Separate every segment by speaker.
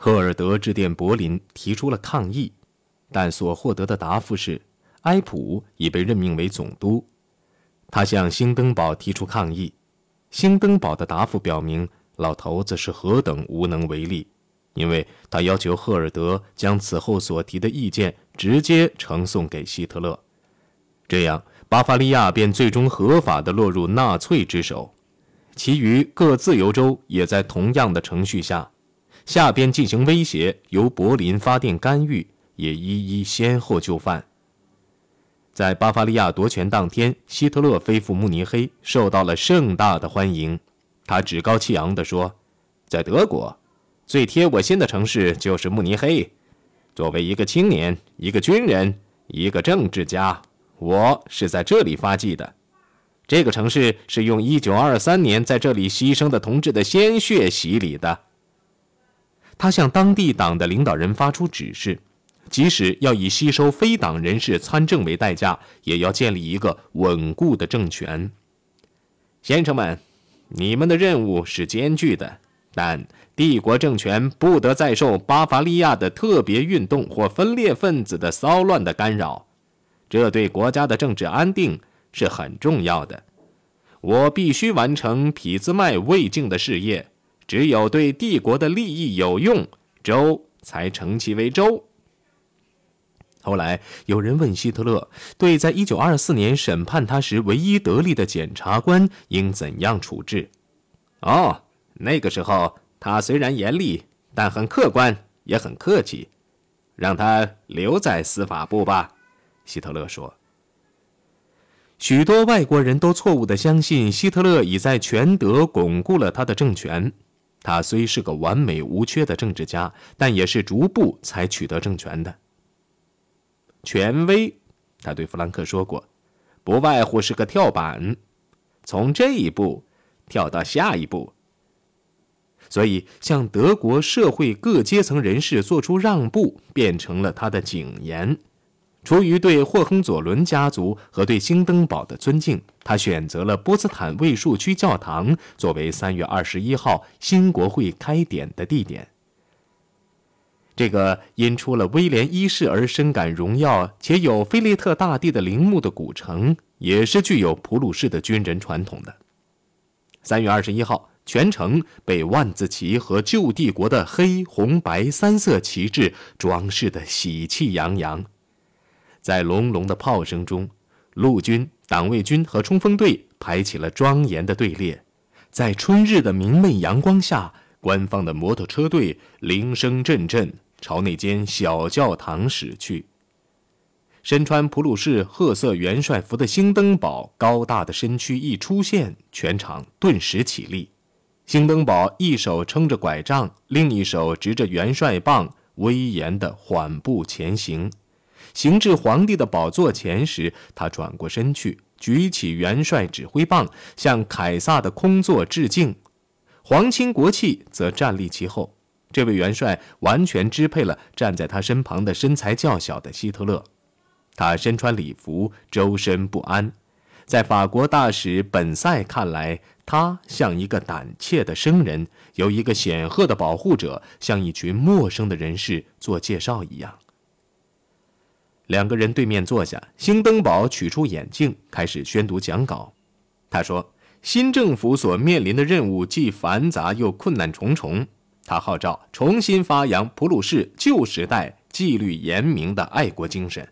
Speaker 1: 赫尔德致电柏林，提出了抗议，但所获得的答复是，埃普已被任命为总督。他向兴登堡提出抗议，兴登堡的答复表明，老头子是何等无能为力，因为他要求赫尔德将此后所提的意见直接呈送给希特勒，这样巴伐利亚便最终合法地落入纳粹之手，其余各自由州也在同样的程序下。下边进行威胁，由柏林发电干预，也一一先后就范。在巴伐利亚夺权当天，希特勒飞赴慕尼黑，受到了盛大的欢迎。他趾高气昂地说：“在德国，最贴我心的城市就是慕尼黑。作为一个青年、一个军人、一个政治家，我是在这里发迹的。这个城市是用1923年在这里牺牲的同志的鲜血洗礼的。”他向当地党的领导人发出指示，即使要以吸收非党人士参政为代价，也要建立一个稳固的政权。先生们，你们的任务是艰巨的，但帝国政权不得再受巴伐利亚的特别运动或分裂分子的骚乱的干扰，这对国家的政治安定是很重要的。我必须完成匹兹麦未竟的事业。只有对帝国的利益有用，州才称其为州。后来有人问希特勒，对在一九二四年审判他时唯一得力的检察官应怎样处置？哦，那个时候他虽然严厉，但很客观，也很客气，让他留在司法部吧。希特勒说。许多外国人都错误地相信希特勒已在全德巩固了他的政权。他虽是个完美无缺的政治家，但也是逐步才取得政权的。权威，他对弗兰克说过，不外乎是个跳板，从这一步跳到下一步。所以，向德国社会各阶层人士做出让步，变成了他的谨言。出于对霍亨佐伦家族和对兴登堡的尊敬，他选择了波茨坦卫戍区教堂作为三月二十一号新国会开典的地点。这个因出了威廉一世而深感荣耀且有菲利特大帝的陵墓的古城，也是具有普鲁士的军人传统的。三月二十一号，全城被万字旗和旧帝国的黑、红、白三色旗帜装饰得喜气洋洋。在隆隆的炮声中，陆军、党卫军和冲锋队排起了庄严的队列。在春日的明媚阳光下，官方的摩托车队铃声阵阵朝那间小教堂驶去。身穿普鲁士褐色元帅服的兴登堡高大的身躯一出现，全场顿时起立。兴登堡一手撑着拐杖，另一手执着元帅棒，威严地缓步前行。行至皇帝的宝座前时，他转过身去，举起元帅指挥棒，向凯撒的空座致敬。皇亲国戚则站立其后。这位元帅完全支配了站在他身旁的身材较小的希特勒。他身穿礼服，周身不安。在法国大使本塞看来，他像一个胆怯的生人，由一个显赫的保护者向一群陌生的人士做介绍一样。两个人对面坐下，兴登堡取出眼镜，开始宣读讲稿。他说：“新政府所面临的任务既繁杂又困难重重。他号召重新发扬普鲁士旧时代纪律严明的爱国精神。”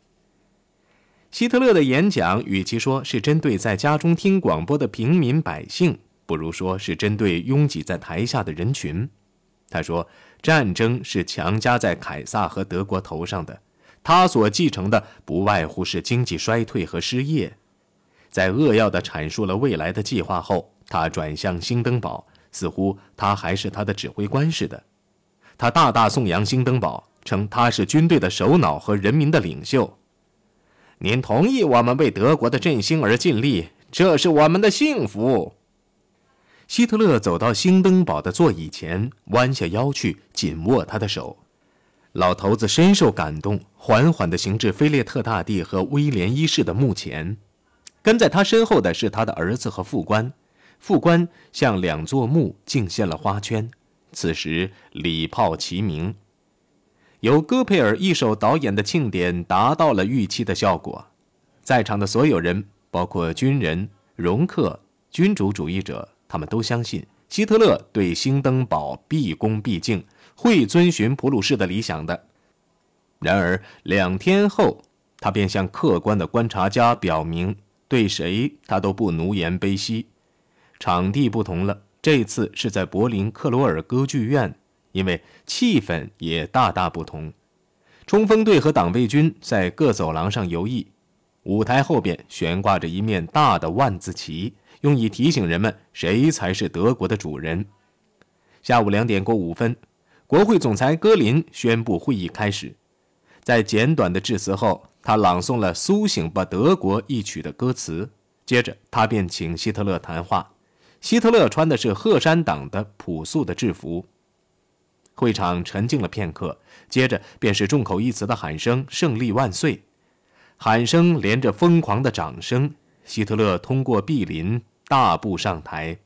Speaker 1: 希特勒的演讲与其说是针对在家中听广播的平民百姓，不如说是针对拥挤在台下的人群。他说：“战争是强加在凯撒和德国头上的。”他所继承的不外乎是经济衰退和失业。在扼要地阐述了未来的计划后，他转向兴登堡，似乎他还是他的指挥官似的。他大大颂扬兴登堡，称他是军队的首脑和人民的领袖。您同意我们为德国的振兴而尽力，这是我们的幸福。希特勒走到兴登堡的座椅前，弯下腰去，紧握他的手。老头子深受感动，缓缓地行至菲列特大帝和威廉一世的墓前。跟在他身后的是他的儿子和副官。副官向两座墓敬献了花圈，此时礼炮齐鸣。由戈培尔一手导演的庆典达到了预期的效果，在场的所有人，包括军人、容克、君主主义者，他们都相信希特勒对兴登堡毕恭毕敬，会遵循普鲁士的理想的。然而两天后，他便向客观的观察家表明，对谁他都不奴颜卑膝。场地不同了，这次是在柏林克罗尔歌剧院。因为气氛也大大不同，冲锋队和党卫军在各走廊上游弋，舞台后边悬挂着一面大的万字旗，用以提醒人们谁才是德国的主人。下午两点过五分，国会总裁戈林宣布会议开始。在简短的致辞后，他朗诵了《苏醒吧，德国》一曲的歌词，接着他便请希特勒谈话。希特勒穿的是鹤山党的朴素的制服。会场沉静了片刻，接着便是众口一词的喊声：“胜利万岁！”喊声连着疯狂的掌声。希特勒通过壁林大步上台，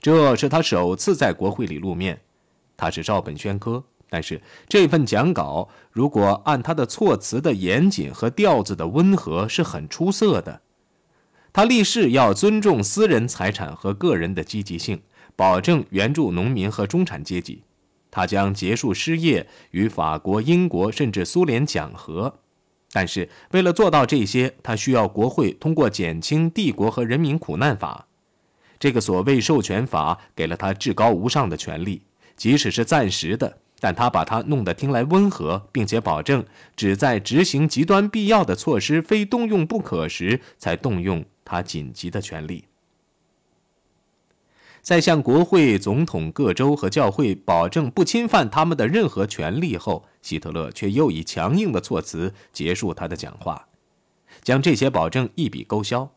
Speaker 1: 这是他首次在国会里露面。他是照本宣科，但是这份讲稿如果按他的措辞的严谨和调子的温和，是很出色的。他立誓要尊重私人财产和个人的积极性，保证援助农民和中产阶级。他将结束失业，与法国、英国甚至苏联讲和，但是为了做到这些，他需要国会通过减轻帝国和人民苦难法。这个所谓授权法给了他至高无上的权利，即使是暂时的，但他把它弄得听来温和，并且保证只在执行极端必要的措施、非动用不可时才动用他紧急的权利。在向国会、总统、各州和教会保证不侵犯他们的任何权利后，希特勒却又以强硬的措辞结束他的讲话，将这些保证一笔勾销。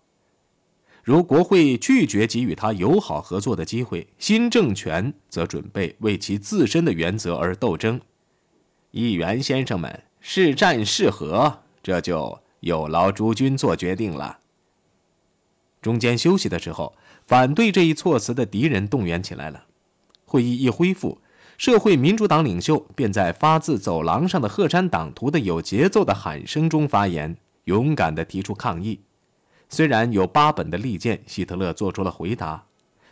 Speaker 1: 如国会拒绝给予他友好合作的机会，新政权则准备为其自身的原则而斗争。议员先生们，是战是和，这就有劳诸君做决定了。中间休息的时候。反对这一措辞的敌人动员起来了。会议一恢复，社会民主党领袖便在发自走廊上的鹤山党徒的有节奏的喊声中发言，勇敢地提出抗议。虽然有八本的利剑，希特勒做出了回答，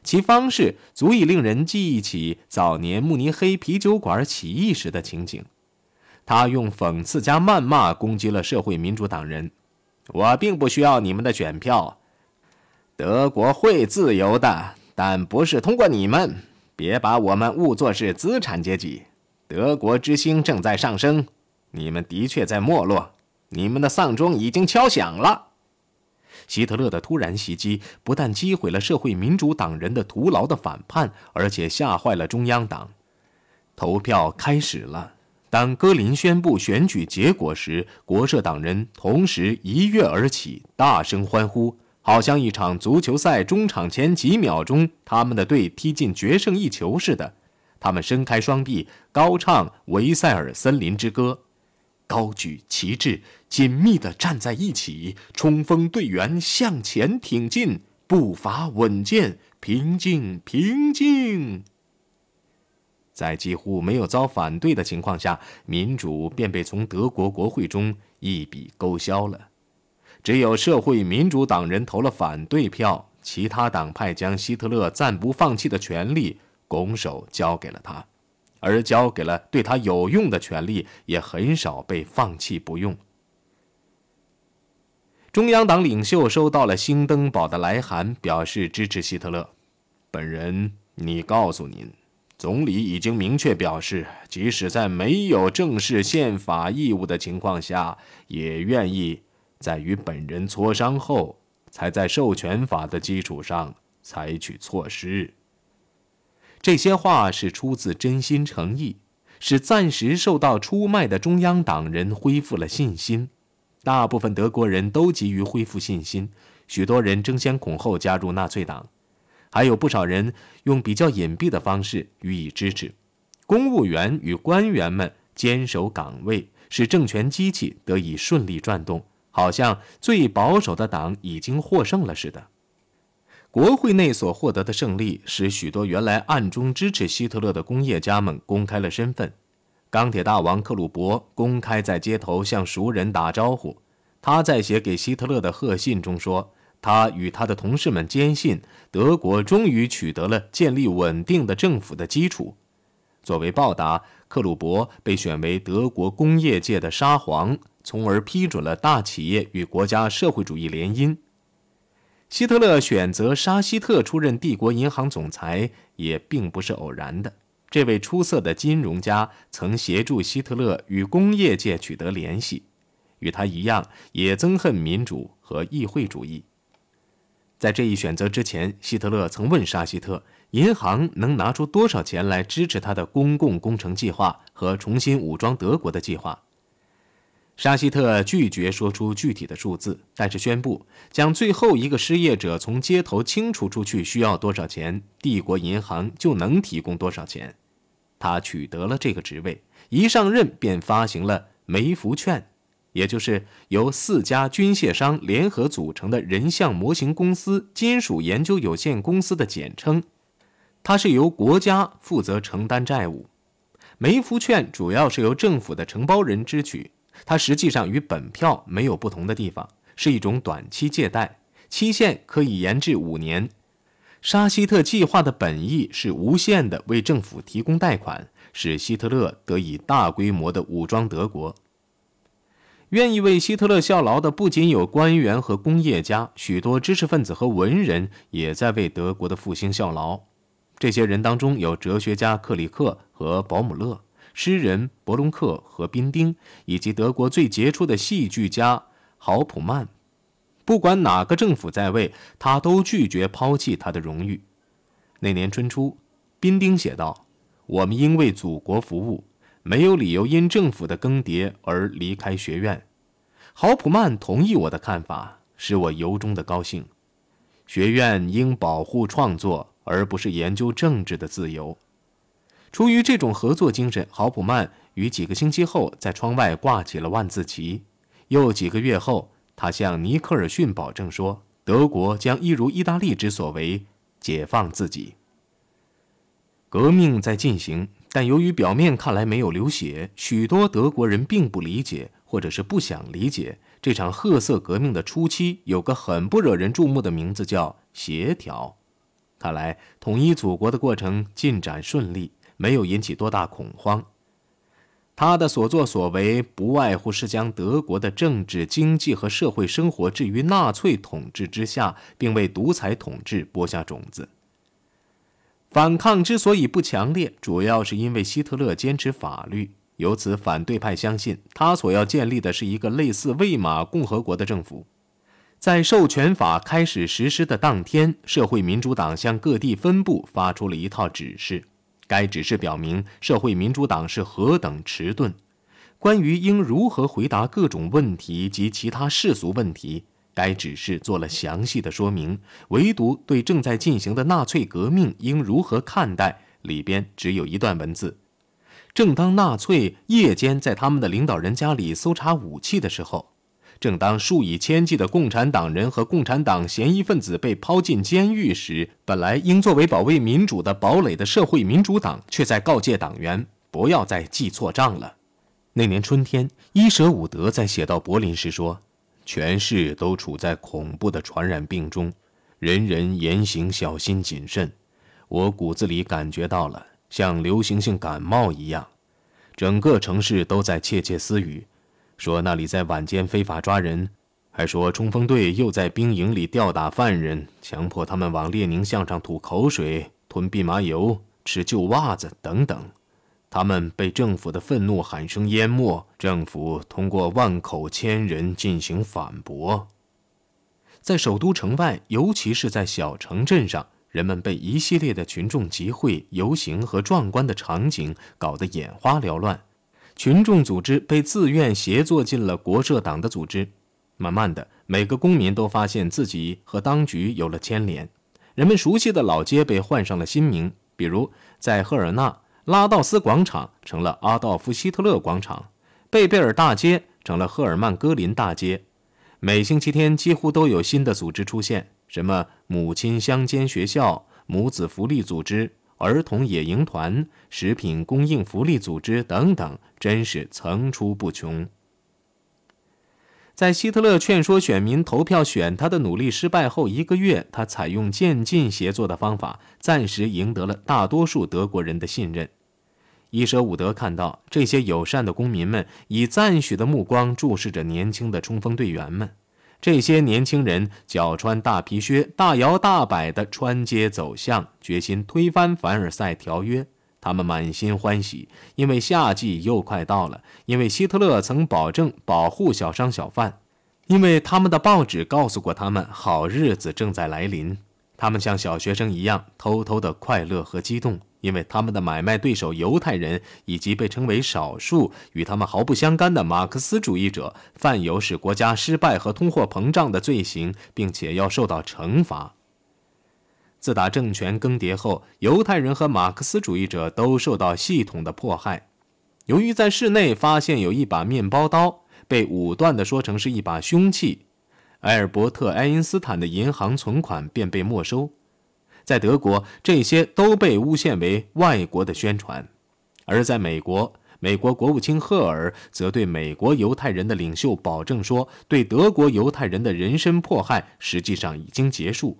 Speaker 1: 其方式足以令人记忆起早年慕尼黑啤酒馆起义时的情景。他用讽刺加谩骂攻击了社会民主党人：“我并不需要你们的选票。”德国会自由的，但不是通过你们。别把我们误作是资产阶级。德国之星正在上升，你们的确在没落。你们的丧钟已经敲响了。希特勒的突然袭击不但击毁了社会民主党人的徒劳的反叛，而且吓坏了中央党。投票开始了。当戈林宣布选举结果时，国社党人同时一跃而起，大声欢呼。好像一场足球赛中场前几秒钟，他们的队踢进决胜一球似的。他们伸开双臂，高唱《维塞尔森林之歌》，高举旗帜，紧密地站在一起。冲锋队员向前挺进，步伐稳健，平静，平静。在几乎没有遭反对的情况下，民主便被从德国国会中一笔勾销了。只有社会民主党人投了反对票，其他党派将希特勒暂不放弃的权利拱手交给了他，而交给了对他有用的权利也很少被放弃不用。中央党领袖收到了兴登堡的来函，表示支持希特勒。本人你告诉您，总理已经明确表示，即使在没有正式宪法义务的情况下，也愿意。在与本人磋商后，才在授权法的基础上采取措施。这些话是出自真心诚意，使暂时受到出卖的中央党人恢复了信心。大部分德国人都急于恢复信心，许多人争先恐后加入纳粹党，还有不少人用比较隐蔽的方式予以支持。公务员与官员们坚守岗位，使政权机器得以顺利转动。好像最保守的党已经获胜了似的。国会内所获得的胜利，使许多原来暗中支持希特勒的工业家们公开了身份。钢铁大王克鲁伯公开在街头向熟人打招呼。他在写给希特勒的贺信中说：“他与他的同事们坚信，德国终于取得了建立稳定的政府的基础。”作为报答，克鲁伯被选为德国工业界的沙皇，从而批准了大企业与国家社会主义联姻。希特勒选择沙希特出任帝国银行总裁也并不是偶然的。这位出色的金融家曾协助希特勒与工业界取得联系，与他一样也憎恨民主和议会主义。在这一选择之前，希特勒曾问沙希特，银行能拿出多少钱来支持他的公共工程计划和重新武装德国的计划。沙希特拒绝说出具体的数字，但是宣布将最后一个失业者从街头清除出去需要多少钱，帝国银行就能提供多少钱。他取得了这个职位，一上任便发行了梅福券，也就是由四家军械商联合组成的人像模型公司金属研究有限公司的简称。它是由国家负责承担债务。梅福券主要是由政府的承包人支取。它实际上与本票没有不同的地方，是一种短期借贷，期限可以延至五年。沙希特计划的本意是无限的为政府提供贷款，使希特勒得以大规模的武装德国。愿意为希特勒效劳的不仅有官员和工业家，许多知识分子和文人也在为德国的复兴效劳。这些人当中有哲学家克里克和保姆勒。诗人伯隆克和宾丁，以及德国最杰出的戏剧家豪普曼，不管哪个政府在位，他都拒绝抛弃他的荣誉。那年春初，宾丁写道：“我们应为祖国服务，没有理由因政府的更迭而离开学院。”豪普曼同意我的看法，使我由衷的高兴。学院应保护创作，而不是研究政治的自由。出于这种合作精神，豪普曼于几个星期后在窗外挂起了万字旗。又几个月后，他向尼克尔逊保证说，德国将一如意大利之所为，解放自己。革命在进行，但由于表面看来没有流血，许多德国人并不理解，或者是不想理解这场褐色革命的初期有个很不惹人注目的名字，叫协调。看来统一祖国的过程进展顺利。没有引起多大恐慌，他的所作所为不外乎是将德国的政治、经济和社会生活置于纳粹统治之下，并为独裁统治播下种子。反抗之所以不强烈，主要是因为希特勒坚持法律，由此反对派相信他所要建立的是一个类似魏玛共和国的政府。在授权法开始实施的当天，社会民主党向各地分部发出了一套指示。该指示表明，社会民主党是何等迟钝。关于应如何回答各种问题及其他世俗问题，该指示做了详细的说明。唯独对正在进行的纳粹革命应如何看待，里边只有一段文字：正当纳粹夜间在他们的领导人家里搜查武器的时候。正当数以千计的共产党人和共产党嫌疑分子被抛进监狱时，本来应作为保卫民主的堡垒的社会民主党，却在告诫党员不要再记错账了。那年春天，伊舍伍德在写到柏林时说：“全市都处在恐怖的传染病中，人人言行小心谨慎。我骨子里感觉到了，像流行性感冒一样，整个城市都在窃窃私语。”说那里在晚间非法抓人，还说冲锋队又在兵营里吊打犯人，强迫他们往列宁像上吐口水、吞蓖麻油、吃旧袜子等等。他们被政府的愤怒喊声淹没，政府通过万口千人进行反驳。在首都城外，尤其是在小城镇上，人们被一系列的群众集会、游行和壮观的场景搞得眼花缭乱。群众组织被自愿协作进了国社党的组织，慢慢的，每个公民都发现自己和当局有了牵连。人们熟悉的老街被换上了新名，比如在赫尔纳，拉道斯广场成了阿道夫·希特勒广场，贝贝尔大街成了赫尔曼·戈林大街。每星期天几乎都有新的组织出现，什么母亲乡间学校、母子福利组织、儿童野营团、食品供应福利组织等等，真是层出不穷。在希特勒劝说选民投票选他的努力失败后一个月，他采用渐进协作的方法，暂时赢得了大多数德国人的信任。伊舍伍德看到这些友善的公民们以赞许的目光注视着年轻的冲锋队员们，这些年轻人脚穿大皮靴，大摇大摆地穿街走巷，决心推翻凡尔赛条约。他们满心欢喜，因为夏季又快到了，因为希特勒曾保证保护小商小贩，因为他们的报纸告诉过他们好日子正在来临。他们像小学生一样偷偷的快乐和激动，因为他们的买卖对手犹太人以及被称为少数与他们毫不相干的马克思主义者，犯有使国家失败和通货膨胀的罪行，并且要受到惩罚。自打政权更迭后，犹太人和马克思主义者都受到系统的迫害。由于在室内发现有一把面包刀，被武断地说成是一把凶器，埃尔伯特·爱因斯坦的银行存款便被没收。在德国，这些都被诬陷为外国的宣传；而在美国，美国国务卿赫尔则对美国犹太人的领袖保证说，对德国犹太人的人身迫害实际上已经结束。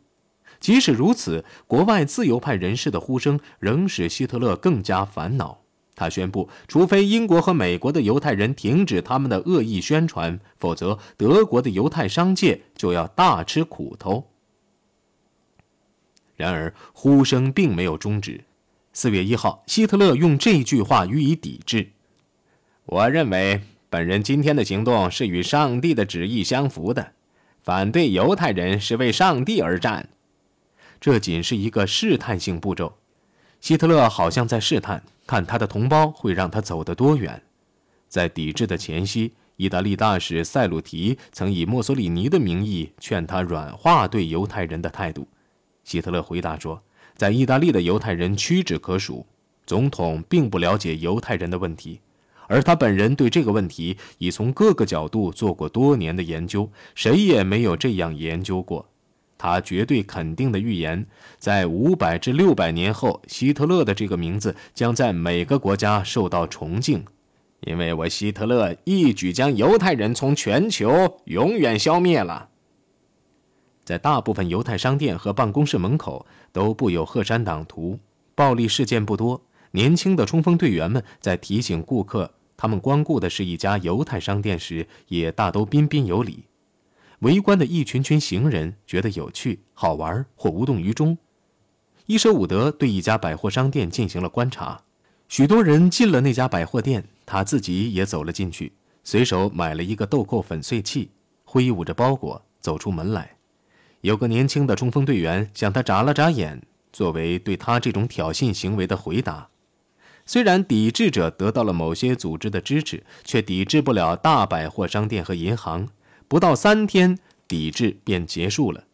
Speaker 1: 即使如此，国外自由派人士的呼声仍使希特勒更加烦恼。他宣布，除非英国和美国的犹太人停止他们的恶意宣传，否则德国的犹太商界就要大吃苦头。然而，呼声并没有终止。四月一号，希特勒用这句话予以抵制：“我认为，本人今天的行动是与上帝的旨意相符的。反对犹太人是为上帝而战。”这仅是一个试探性步骤，希特勒好像在试探，看他的同胞会让他走得多远。在抵制的前夕，意大利大使塞鲁提曾以墨索里尼的名义劝他软化对犹太人的态度。希特勒回答说，在意大利的犹太人屈指可数，总统并不了解犹太人的问题，而他本人对这个问题已从各个角度做过多年的研究，谁也没有这样研究过。他绝对肯定的预言，在五百至六百年后，希特勒的这个名字将在每个国家受到崇敬，因为我希特勒一举将犹太人从全球永远消灭了。在大部分犹太商店和办公室门口都布有鹤山党图，暴力事件不多。年轻的冲锋队员们在提醒顾客他们光顾的是一家犹太商店时，也大都彬彬有礼。围观的一群群行人觉得有趣、好玩或无动于衷。伊舍伍德对一家百货商店进行了观察，许多人进了那家百货店，他自己也走了进去，随手买了一个豆蔻粉碎器，挥舞着包裹走出门来。有个年轻的冲锋队员向他眨了眨眼，作为对他这种挑衅行为的回答。虽然抵制者得到了某些组织的支持，却抵制不了大百货商店和银行。不到三天，抵制便结束了。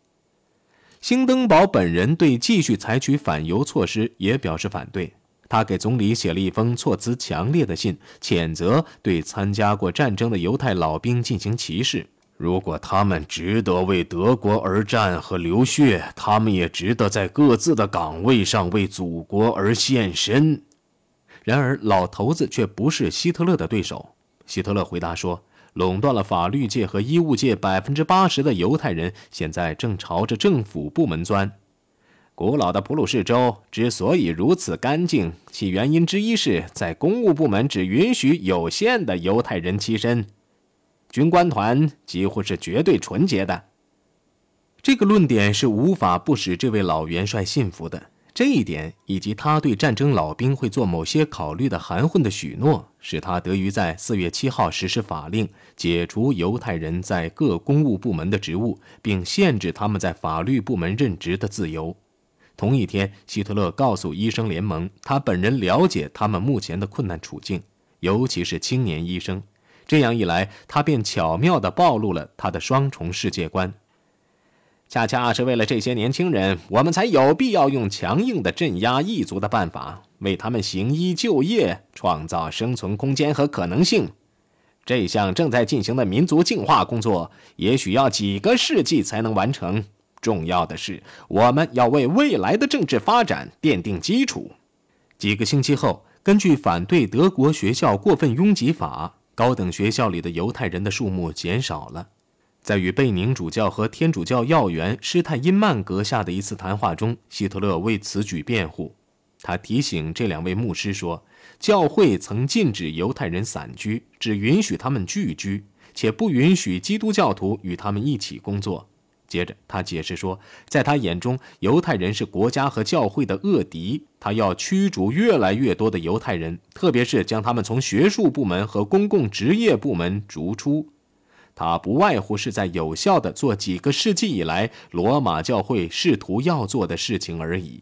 Speaker 1: 兴登堡本人对继续采取反犹措施也表示反对。他给总理写了一封措辞强烈的信，谴责对参加过战争的犹太老兵进行歧视。如果他们值得为德国而战和流血，他们也值得在各自的岗位上为祖国而献身。然而，老头子却不是希特勒的对手。希特勒回答说。垄断了法律界和医务界百分之八十的犹太人，现在正朝着政府部门钻。古老的普鲁士州之所以如此干净，其原因之一是在公务部门只允许有限的犹太人栖身，军官团几乎是绝对纯洁的。这个论点是无法不使这位老元帅信服的。这一点，以及他对战争老兵会做某些考虑的含混的许诺，使他得于在四月七号实施法令，解除犹太人在各公务部门的职务，并限制他们在法律部门任职的自由。同一天，希特勒告诉医生联盟，他本人了解他们目前的困难处境，尤其是青年医生。这样一来，他便巧妙地暴露了他的双重世界观。恰恰是为了这些年轻人，我们才有必要用强硬的镇压异族的办法，为他们行医就业创造生存空间和可能性。这项正在进行的民族净化工作，也许要几个世纪才能完成。重要的是，我们要为未来的政治发展奠定基础。几个星期后，根据反对德国学校过分拥挤法，高等学校里的犹太人的数目减少了。在与贝宁主教和天主教要员施泰因曼阁下的一次谈话中，希特勒为此举辩护。他提醒这两位牧师说，教会曾禁止犹太人散居，只允许他们聚居，且不允许基督教徒与他们一起工作。接着，他解释说，在他眼中，犹太人是国家和教会的恶敌，他要驱逐越来越多的犹太人，特别是将他们从学术部门和公共职业部门逐出。他不外乎是在有效地做几个世纪以来罗马教会试图要做的事情而已。